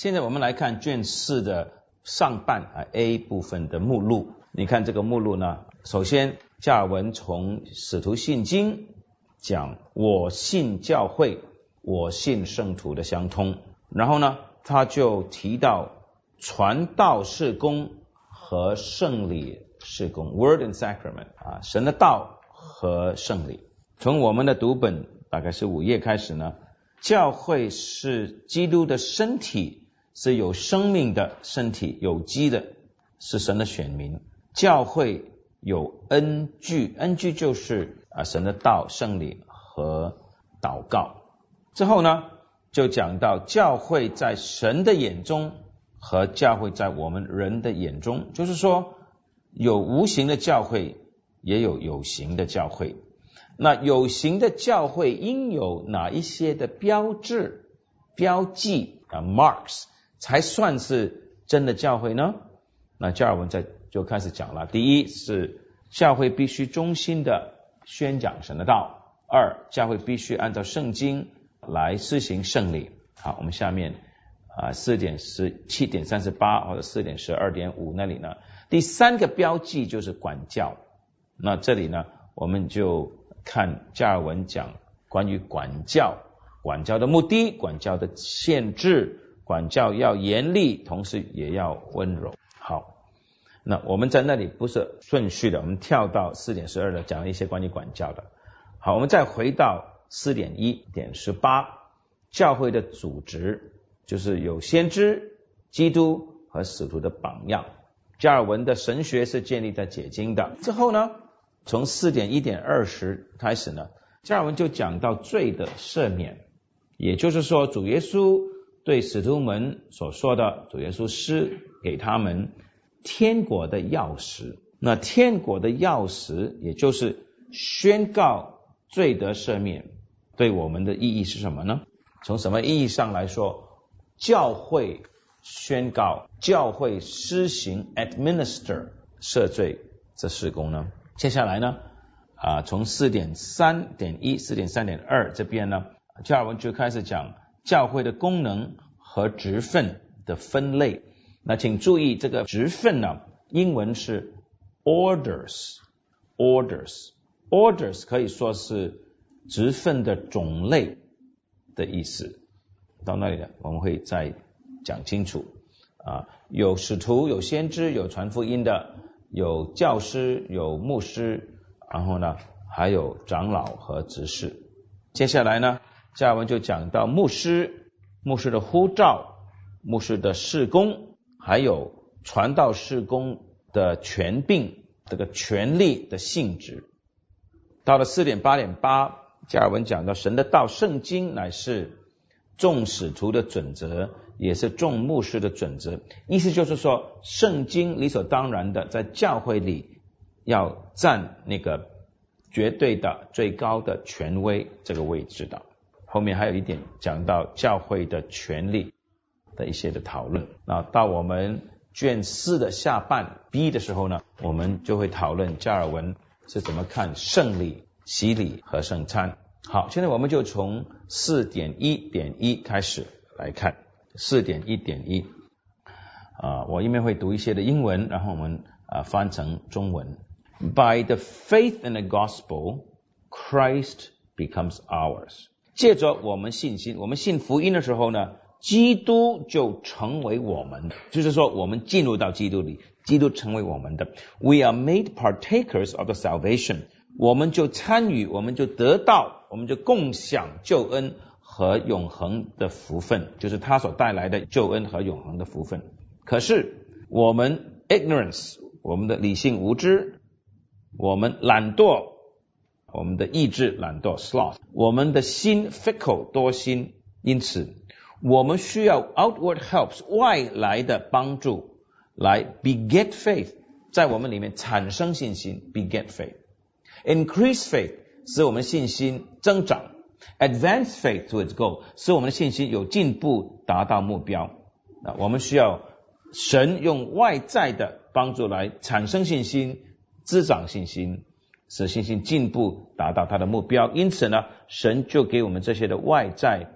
现在我们来看卷四的上半啊 A 部分的目录。你看这个目录呢，首先加尔文从使徒信经讲我信教会，我信圣徒的相通，然后呢，他就提到传道事工和圣礼事工 （Word and Sacrament） 啊，神的道和圣礼。从我们的读本大概是五页开始呢，教会是基督的身体。是有生命的身体，有机的，是神的选民。教会有恩具，恩具就是啊神的道、圣礼和祷告。之后呢，就讲到教会在神的眼中和教会在我们人的眼中，就是说有无形的教会，也有有形的教会。那有形的教会应有哪一些的标志、标记啊？marks。才算是真的教会呢？那加尔文在就开始讲了。第一是教会必须忠心的宣讲神的道；二，教会必须按照圣经来施行圣礼。好，我们下面啊四点十七点三十八或者四点十二点五那里呢？第三个标记就是管教。那这里呢，我们就看加尔文讲关于管教、管教的目的、管教的限制。管教要严厉，同时也要温柔。好，那我们在那里不是顺序的，我们跳到四点十二的，讲了一些关于管教的。好，我们再回到四点一点十八，教会的组织就是有先知、基督和使徒的榜样。加尔文的神学是建立在解经的。之后呢，从四点一点二十开始呢，加尔文就讲到罪的赦免，也就是说主耶稣。对使徒们所说的，主耶稣施给他们天国的钥匙。那天国的钥匙，也就是宣告罪得赦免，对我们的意义是什么呢？从什么意义上来说，教会宣告，教会施行 administer 赦罪这施工呢？接下来呢？啊，从四点三点一、四点三点二这边呢，加尔文就开始讲。教会的功能和职分的分类，那请注意这个职分呢，英文是 orders，orders，orders 可以说是职分的种类的意思。到那里呢，我们会再讲清楚啊，有使徒，有先知，有传福音的，有教师，有牧师，然后呢，还有长老和执事。接下来呢？下文就讲到牧师、牧师的呼召、牧师的事工，还有传道事工的权柄，这个权力的性质。到了四点八点八，加尔文讲到神的道，圣经乃是众使徒的准则，也是众牧师的准则。意思就是说，圣经理所当然的在教会里要占那个绝对的最高的权威这个位置的。后面还有一点讲到教会的权利的一些的讨论。那到我们卷四的下半 B 的时候呢，我们就会讨论加尔文是怎么看圣礼、洗礼和圣餐。好，现在我们就从四点一点一开始来看四点一点一。啊，我一面会读一些的英文，然后我们啊翻成中文。By the faith in the gospel, Christ becomes ours. 借着我们信心，我们信福音的时候呢，基督就成为我们的，就是说我们进入到基督里，基督成为我们的。We are made partakers of the salvation，我们就参与，我们就得到，我们就共享救恩和永恒的福分，就是他所带来的救恩和永恒的福分。可是我们 ignorance，我们的理性无知，我们懒惰。我们的意志懒惰，sloth；我们的心 fickle 多心，因此我们需要 outward helps 外来的帮助来 beget faith，在我们里面产生信心，beget faith；increase faith 使我们信心增长；advance faith to its goal 使我们的信心有进步，达到目标。啊我们需要神用外在的帮助来产生信心，滋长信心。使信心进步，达到他的目标。因此呢，神就给我们这些的外在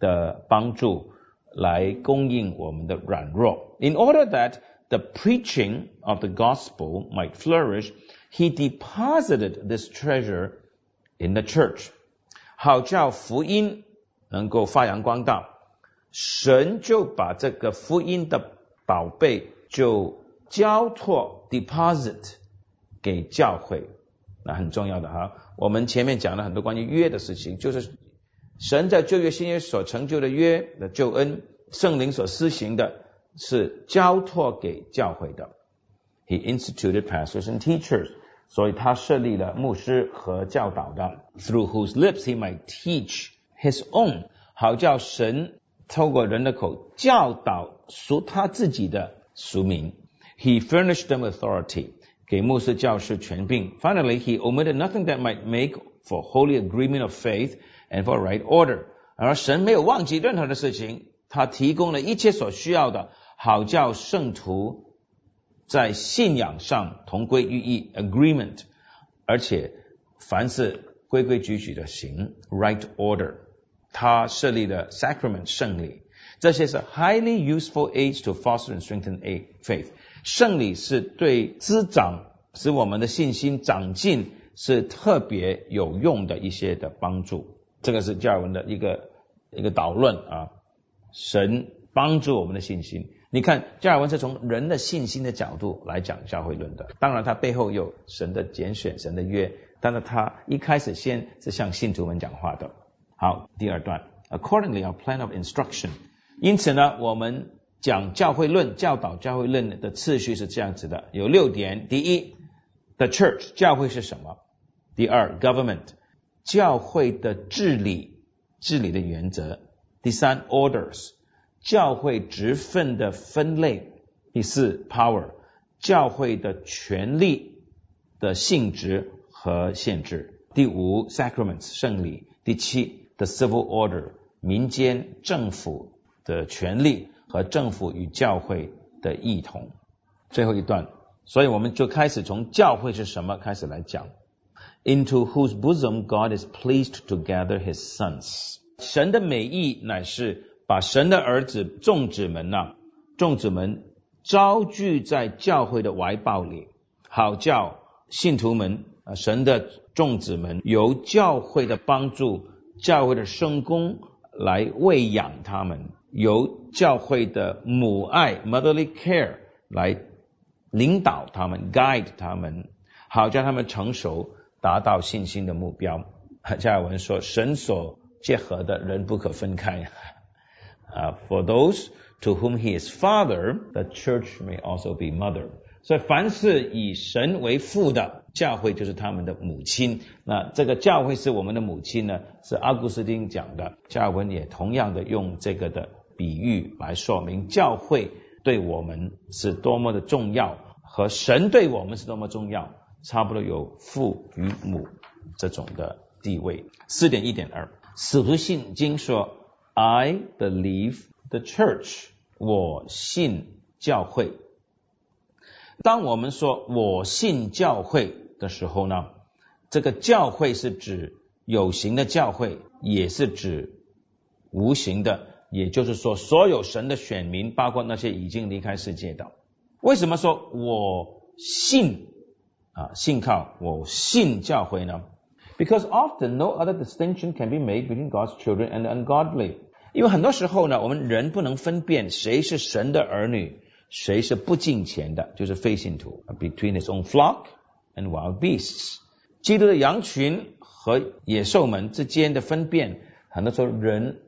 的帮助，来供应我们的软弱。In order that the preaching of the gospel might flourish, he deposited this treasure in the church. 好叫福音能够发扬光大，神就把这个福音的宝贝就交托 deposit 给教会，那很重要的哈。我们前面讲了很多关于约的事情，就是神在旧约新约所成就的约的救恩，圣灵所施行的是交托给教会的。He instituted pastors and teachers，所以他设立了牧师和教导的，through whose lips he might teach his own，好叫神透过人的口教导属他自己的俗民。He furnished them authority，Finally, he omitted nothing that might make for holy agreement of faith and for right order。而神没有忘记任何的事情，他提供了一切所需要的，好叫圣徒在信仰上同归于一 （agreement），而且凡是规规矩矩的行 （right order）。他设立了 sacrament 圣礼， 这些是 highly useful aids to foster and strengthen a faith。圣礼是对滋长，使我们的信心长进，是特别有用的一些的帮助。这个是加尔文的一个一个导论啊，神帮助我们的信心。你看，加尔文是从人的信心的角度来讲教会论的。当然，他背后有神的拣选、神的约，但是他一开始先是向信徒们讲话的。好，第二段，Accordingly, our plan of instruction。因此呢，我们讲教会论、教导教会论的次序是这样子的，有六点。第一，the church，教会是什么？第二，government。教会的治理，治理的原则。第三，orders，教会职分的分类。第四，power，教会的权利的性质和限制。第五，sacraments，圣礼。第七，the civil order，民间政府的权利和政府与教会的异同。最后一段，所以我们就开始从教会是什么开始来讲。into whose bosom God is pleased to gather his sons。神的美意乃是把神的儿子众子们呐、众子们招聚在教会的怀抱里，好叫信徒们啊，神的众子们由教会的帮助、教会的圣功来喂养他们，由教会的母爱 （motherly care） 来领导他们、guide 他们，好叫他们成熟。达到信心的目标。加尔文说：“神所结合的人不可分开。”啊，For those to whom He is Father, the Church may also be mother。所以，凡是以神为父的教会，就是他们的母亲。那这个教会是我们的母亲呢？是阿古斯丁讲的。加尔文也同样的用这个的比喻来说明教会对我们是多么的重要，和神对我们是多么重要。差不多有父与母这种的地位。四点一点二，使徒信经说：“I believe the church。”我信教会。当我们说我信教会的时候呢，这个教会是指有形的教会，也是指无形的，也就是说，所有神的选民，包括那些已经离开世界的。为什么说我信？啊，信靠我信教会呢？Because often no other distinction can be made between God's children and ungodly。因为很多时候呢，我们人不能分辨谁是神的儿女，谁是不敬虔的，就是非信徒。Between his own flock and wild beasts，基督的羊群和野兽们之间的分辨，很多时候人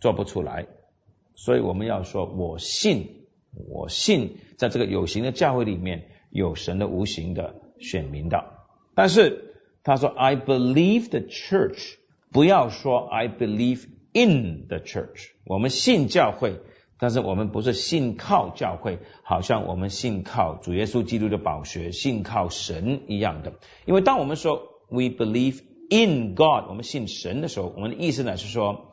做不出来。所以我们要说，我信，我信，在这个有形的教会里面有神的无形的。选民的，但是他说 I believe the church，不要说 I believe in the church。我们信教会，但是我们不是信靠教会，好像我们信靠主耶稣基督的宝血，信靠神一样的。因为当我们说 We believe in God，我们信神的时候，我们的意思呢是说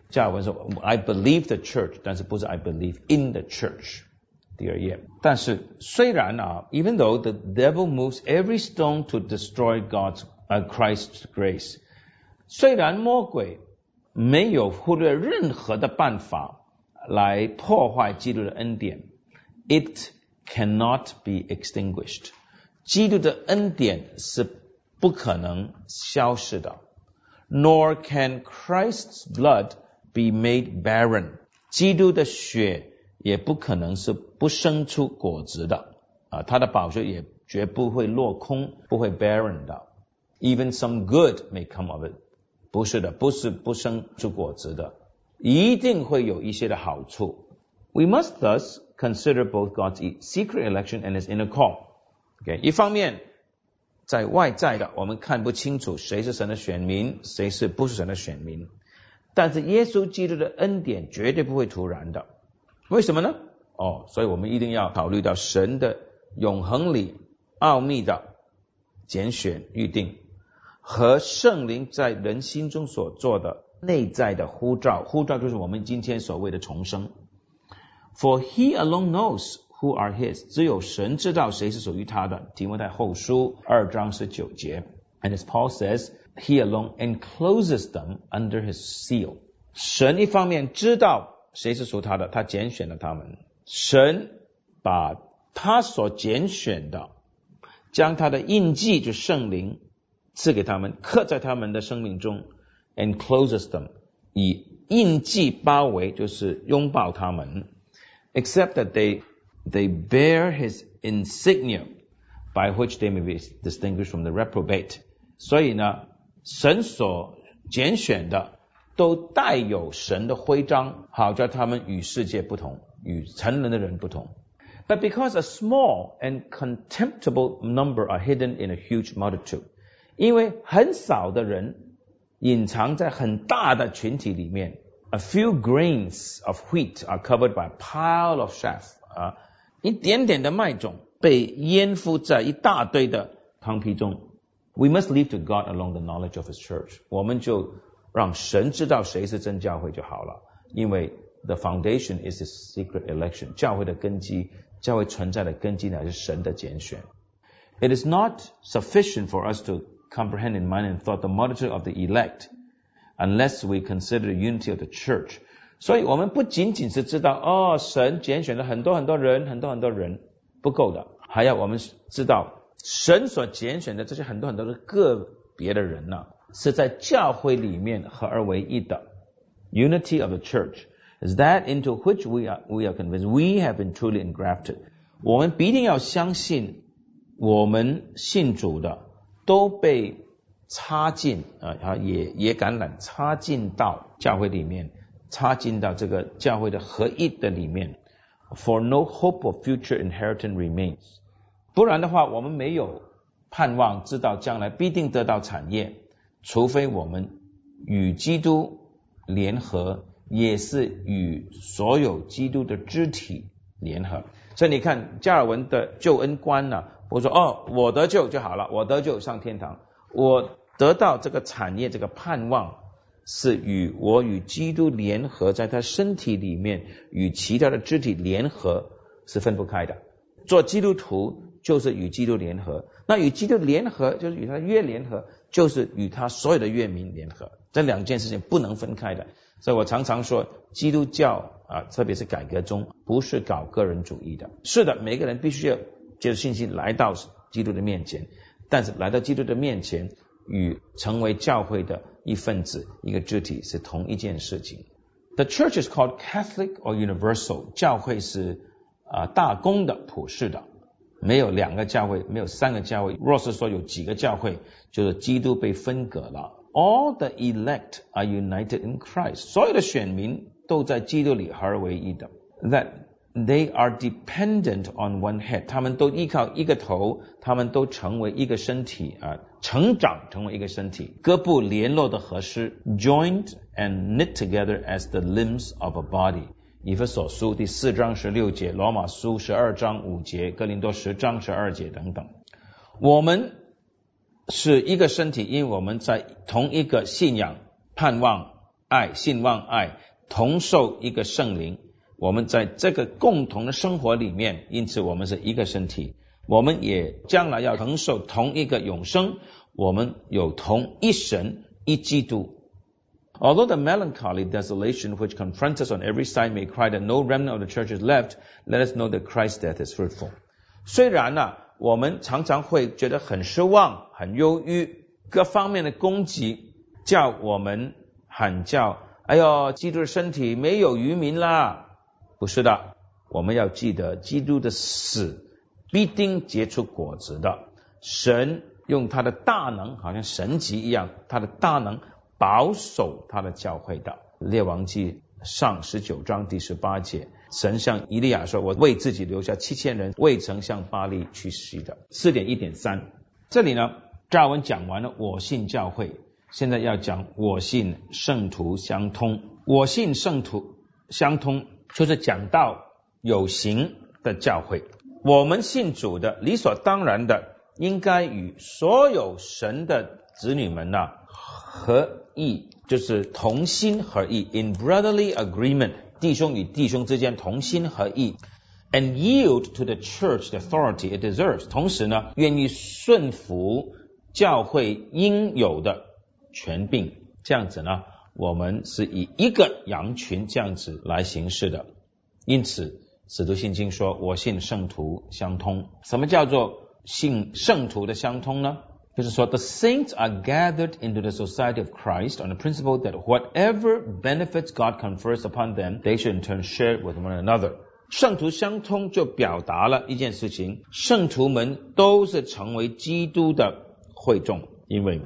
加尔文说 I believe the church，但是不是 I believe in the church。第二页，但是虽然啊，even though the devil moves every stone to destroy God's uh, Christ's grace，虽然魔鬼没有忽略任何的办法。来破坏基督的恩典，it cannot be extinguished。基督的恩典是不可能消失的，nor can Christ's blood be made barren。基督的血也不可能是不生出果子的啊，他的宝血也绝不会落空，不会 barren 的。Even some good may come of it。不是的，不是不生出果子的。一定会有一些的好处。We must thus consider both God's secret election and His inner call. OK，一方面在外在的我们看不清楚谁是神的选民，谁是不是神的选民， 但是耶稣基督的恩典绝对不会突然的。为什么呢？哦，所以我们一定要考虑到神的永恒里奥秘的拣选预定和圣灵在人心中所做的。内在的呼召，呼召就是我们今天所谓的重生。For he alone knows who are his，只有神知道谁是属于他的。提摩太后书二章十九节，And as Paul says, he alone encloses them under his seal。神一方面知道谁是属他的，他拣选了他们。神把他所拣选的，将他的印记，就圣灵赐给他们，刻在他们的生命中。encloses them，以印记包围，就是拥抱他们。Except that they they bear his insignia, by which they may be distinguished from the reprobate。所以呢， 神所拣选的都带有神的徽章，好叫他们与世界不同，与成人的人不同。But because a small and contemptible number are hidden in a huge multitude，因为很少的人隐藏在很大的群体里面。A few grains of wheat are covered by a pile of chaff。啊，一点点的麦种被淹覆在一大堆的糠皮中。 We must leave to God alone the knowledge of His church。我们就让神知道谁是真教会就好了。因为 the foundation is His secret election。教会的根基，教会存在的根基乃是神的拣选。It is not sufficient for us to comprehend in mind and thought the multitude of the elect, unless we consider the unity of the church. 所以我们不仅仅是知道哦，神拣选了很多很多人，很多很多人不够的，还要我们知道 神所拣选的这些很多很多的个别的人呢，是在教会里面合而为一的。Unity of the church is that into which we are we are convinced we have been truly engrafted。我们必定要相信，我们信主的。都被插进啊啊也也感染插进到教会里面，插进到这个教会的合一的里面。For no hope of future inheritance remains。 不然的话，我们没有盼望知道将来必定得到产业，除非我们与基督联合，也是与所有基督的肢体联合。所以你看加尔文的救恩观呢？我说哦，我得救就好了，我得救上天堂，我得到这个产业，这个盼望是与我与基督联合，在他身体里面与其他的肢体联合是分不开的。做基督徒就是与基督联合，那与基督联合就是与他约联合，就是与他所有的约民联合，这两件事情不能分开的。所以我常常说，基督教啊，特别是改革中，不是搞个人主义的。是的，每个人必须要。接受信息来到基督的面前，但是来到基督的面前，与成为教会的一份子、一个肢体是同一件事情。The church is called Catholic or universal。教会是啊大公的、普世的，没有两个教会，没有三个教会。若是说有几个教会，就是基督被分隔了。All the elect are united in Christ。所有的选民都在基督里合而为一的。That They are dependent on one head，他们都依靠一个头，他们都成为一个身体啊，成长成为一个身体，各部联络的合适，joined and knit together as the limbs of a body， 以弗所书第四章十六节，罗马书十二章五节，哥林多十章十二节等等。我们是一个身体，因为我们在同一个信仰、盼望、爱、信望、爱，同受一个圣灵。我们在这个共同的生活里面，因此我们是一个身体。我们也将来要承受同一个永生。我们有同一神一基督。Although the melancholy desolation which confronts us on every side may cry that no remnant of the church is left, let us know that Christ's death is fruitful. 虽然呢，我们常常会觉得很失望、很忧郁，各方面的攻击叫我们喊叫：“哎呦，基督的身体没有渔民啦！”不是的，我们要记得，基督的死必定结出果子的。神用他的大能，好像神级一样，他的大能 保守他的教会的。列王记上十九章第十八节，神向以利亚说：“我为自己留下七千人，未曾向巴利去袭的。”四点一点三，这里呢，加尔文讲完了我信教会，现在要讲我信圣徒相通。我信圣徒相通，就是讲到有形的教会。我们信主的，理所当然的。应该与所有神的子女们呢合意，就是同心合意，in brotherly agreement，弟兄与弟兄之间同心合意，and yield to the church the authority it deserves。同时呢，愿意顺服教会应有的权柄。这样子呢，我们是以一个羊群这样子来行事的。因此，使徒信经说：“我信圣徒相通。”什么叫做？信圣徒的相通呢，就是说，the saints are gathered into the society of Christ on the principle that whatever benefits God confers upon them, they should in turn share with one another。圣徒相通就表达了一件事情：圣徒们都是成为基督的会众，因为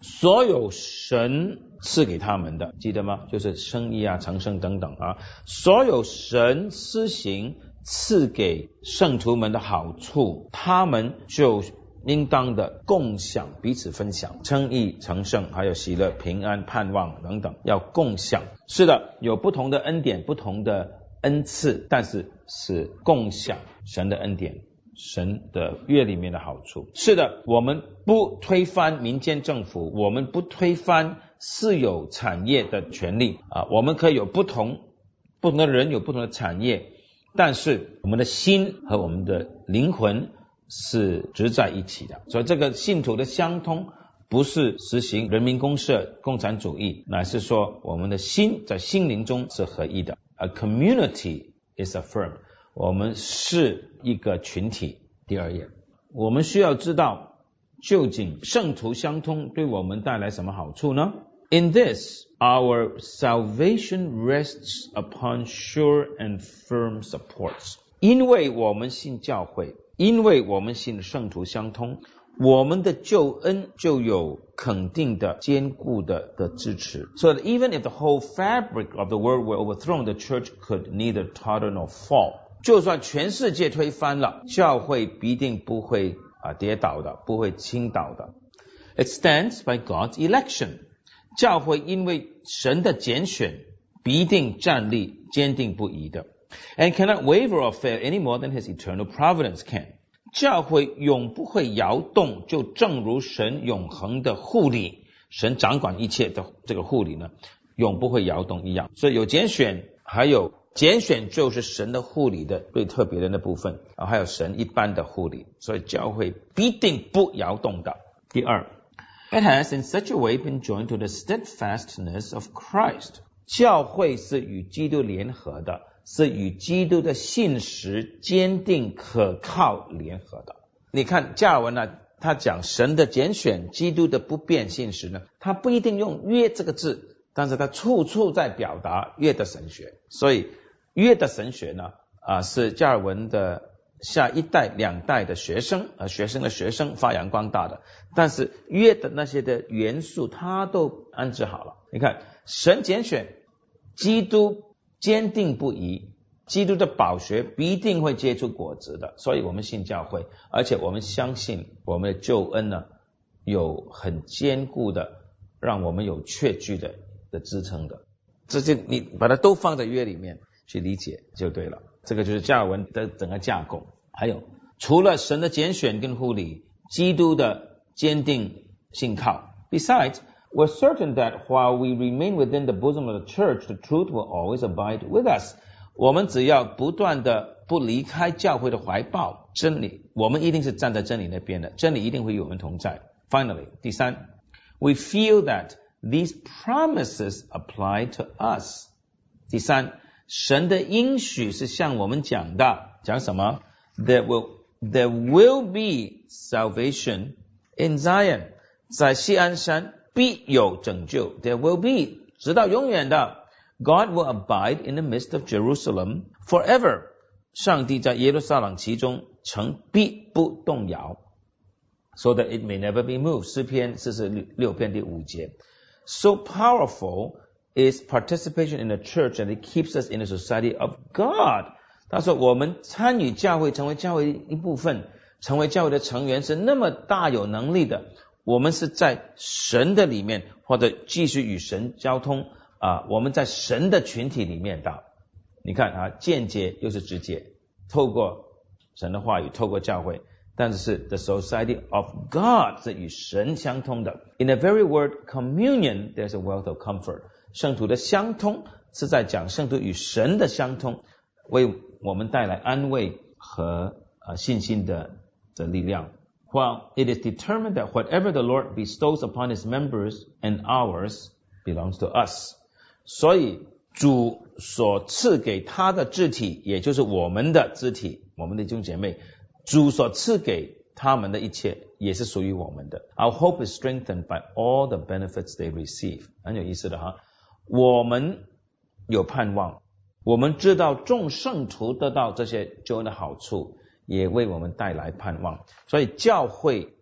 所有神赐给他们的，记得吗？就是生意啊、长生等等啊，所有神施行。赐给圣徒们的好处，他们就 应当的共享，彼此分享，称义成圣，还有喜乐、平安、盼望等等，要共享。是的，有不同的恩典，不同的恩赐，但是是共享神的恩典，神的约里面的好处。是的，我们不推翻民间政府，我们不推翻私有产业的权利啊，我们可以有不同不同的人有不同的产业。但是我们的心和我们的灵魂是直在一起的，所以这个信徒的相通不是实行人民公社、共产主义，乃是说我们的心在心灵中是合一的。A community is affirmed，我们是一个群体。第二页，我们需要知道究竟圣徒相通对我们带来什么好处呢？In this。Our salvation rests upon sure and firm supports。因为我们信教会，因为我们信圣徒相通，我们的救恩就有肯定的、坚固的的支持。So that even if the whole fabric of the world were overthrown, the church could neither totter nor fall。就算全世界推翻了，教会必定不会啊跌倒的，不会倾倒的。It stands by God's election。教会因为神的拣选，必定站立坚定不移的 ，and cannot waver or fail any more than His eternal providence can。教会永不会摇动，就正如神永恒的护理，神掌管一切的这个护理呢，永不会摇动一样。所以有拣选，还有拣选就是神的护理的最特别的那部分啊，还有神一般的护理，所以教会必定不摇动的。第二。It has in such a way been joined to the steadfastness of Christ。教会是与基督联合的， 是与基督的信实坚定可靠联合的。你看加尔文呢，他讲神的拣选，基督的不变信实呢，他不一定用约这个字，但是他处处在表达约的神学。所以约的神学呢，啊，是加尔文的。下一代、两代的学生，呃，学生的学生发扬光大的，但是约的那些的元素，他都安置好了。你看，神拣选，基督坚定不移，基督的宝学必定会结出果子的。所以我们信教会，而且我们相信我们的救恩呢，有很坚固的，让我们有确据的的支撑的。这些你把它都放在约里面。去理解就对了。这个就是加尔文的整个架构。还有，除了神的拣选跟护理，基督的坚定信靠。Besides, we're certain that while we remain within the bosom of the church, the truth will always abide with us. 我们只要不断的不离开教会的怀抱，真理，我们一定是站在真理那边的，真理一定会与我们同在。Finally，第三，we feel that these promises apply to us。第三，神的应许是向我们讲的，讲什么？There will there will be salvation in Zion，在西安山 必有拯救。There will be，直到永远的。God will abide in the midst of Jerusalem forever。上帝在耶路撒冷其中城必不动摇。so that it may never be moved. 诗篇四十六篇第五节。So powerful is participation in the church and it keeps us in the society of God. 他说我们参与教会，成为教会一部分，成为教会的成员是那么大有能力的。 我们是在神的里面，或者继续与神交通啊。我们在神的群体里面的，你看啊，间接又是直接，透过神的话语，透过教会。但是 the society of God 是与神相通的。In the very word communion, there's a wealth of comfort。圣徒的相通是在讲圣徒与神的相通，为我们带来安慰和啊信心的的力量。While it is determined that whatever the Lord bestows upon His members and ours belongs to us，所以主所赐给他的肢体，也就是我们的肢体，我们的弟兄姐妹。主所赐给他们的一切也是属于我们的。Our hope is strengthened by all the benefits they receive。很有意思的哈，我们有盼望，我们知道众圣徒得到这些救恩的好处， 也为我们带来盼望。所以教会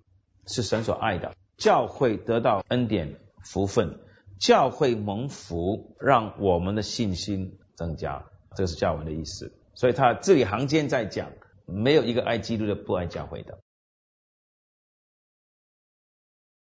是神所爱的，教会得到恩典福分，教会蒙福，让我们的信心增加。这是教文的意思。所以他字里行间在讲。没有一个爱基督的不爱教会的。